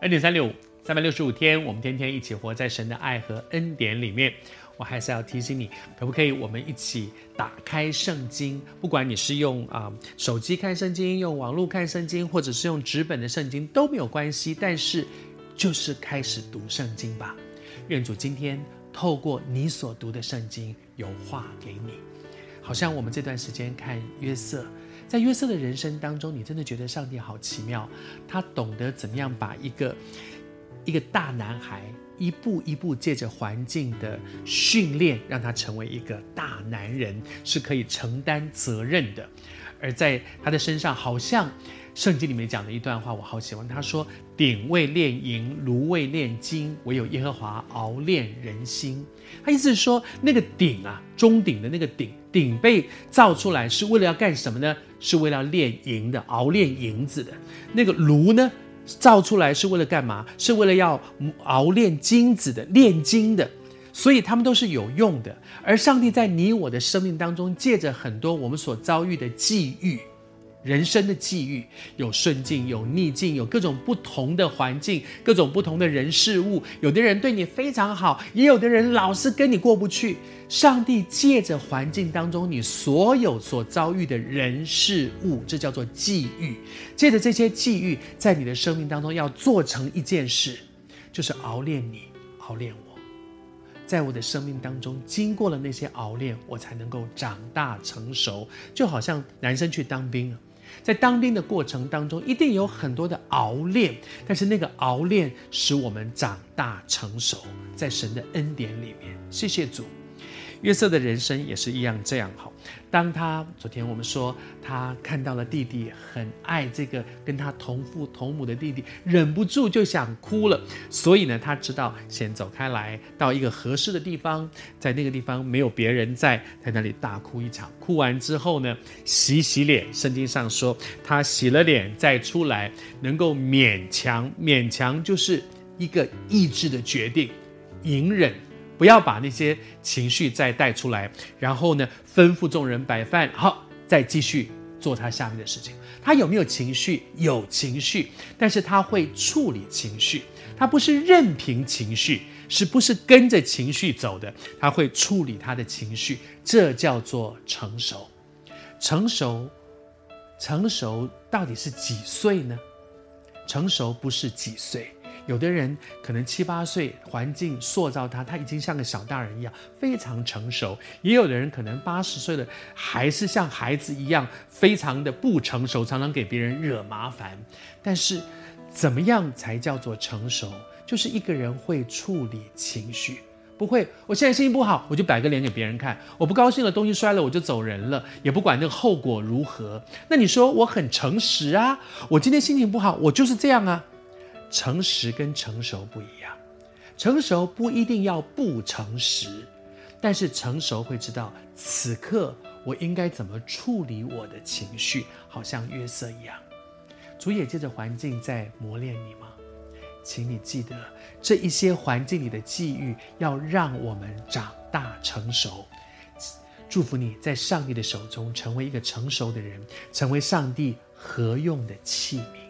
恩典三六五，三百六十五天，我们天天一起活在神的爱和恩典里面。我还是要提醒你，可不可以我们一起打开圣经？不管你是用啊、手机看圣经，用网络看圣经，或者是用纸本的圣经都没有关系。但是，就是开始读圣经吧。愿主今天透过你所读的圣经有话给你。好像我们这段时间看约瑟，在约瑟的人生当中，你真的觉得上帝好奇妙，他懂得怎么样把一个一个大男孩。一步一步借着环境的训练，让他成为一个大男人，是可以承担责任的。而在他的身上，好像圣经里面讲的一段话，我好喜欢。他说：“鼎为炼银，炉为炼金，唯有耶和华熬炼人心。”他意思是说，那个鼎啊，钟鼎的那个鼎，鼎被造出来是为了要干什么呢？是为了炼银的，熬炼银子的。那个炉呢？造出来是为了干嘛？是为了要熬炼金子的，炼金的，所以他们都是有用的。而上帝在你我的生命当中，借着很多我们所遭遇的际遇。人生的际遇有顺境，有逆境，有各种不同的环境，各种不同的人事物。有的人对你非常好，也有的人老是跟你过不去。上帝借着环境当中你所有所遭遇的人事物，这叫做际遇。借着这些际遇，在你的生命当中要做成一件事，就是熬炼你，熬炼我。在我的生命当中，经过了那些熬炼，我才能够长大成熟。就好像男生去当兵。在当兵的过程当中，一定有很多的熬练，但是那个熬练使我们长大成熟，在神的恩典里面。谢谢主。约瑟的人生也是一样这样好。当他昨天我们说他看到了弟弟很爱这个跟他同父同母的弟弟，忍不住就想哭了。所以呢，他知道先走开来，到一个合适的地方，在那个地方没有别人在，在那里大哭一场。哭完之后呢，洗洗脸。圣经上说他洗了脸再出来，能够勉强勉强就是一个意志的决定，隐忍。不要把那些情绪再带出来，然后呢，吩咐众人摆饭，好，再继续做他下面的事情。他有没有情绪？有情绪，但是他会处理情绪，他不是任凭情绪，是不是跟着情绪走的？他会处理他的情绪，这叫做成熟。成熟，成熟到底是几岁呢？成熟不是几岁。有的人可能七八岁，环境塑造他，他已经像个小大人一样，非常成熟；也有的人可能八十岁了，还是像孩子一样，非常的不成熟，常常给别人惹麻烦。但是，怎么样才叫做成熟？就是一个人会处理情绪，不会。我现在心情不好，我就摆个脸给别人看；我不高兴了，东西摔了，我就走人了，也不管那个后果如何。那你说我很诚实啊？我今天心情不好，我就是这样啊。诚实跟成熟不一样，成熟不一定要不诚实，但是成熟会知道此刻我应该怎么处理我的情绪，好像约瑟一样。主也借着环境在磨练你吗？请你记得这一些环境里的际遇，要让我们长大成熟。祝福你在上帝的手中成为一个成熟的人，成为上帝合用的器皿。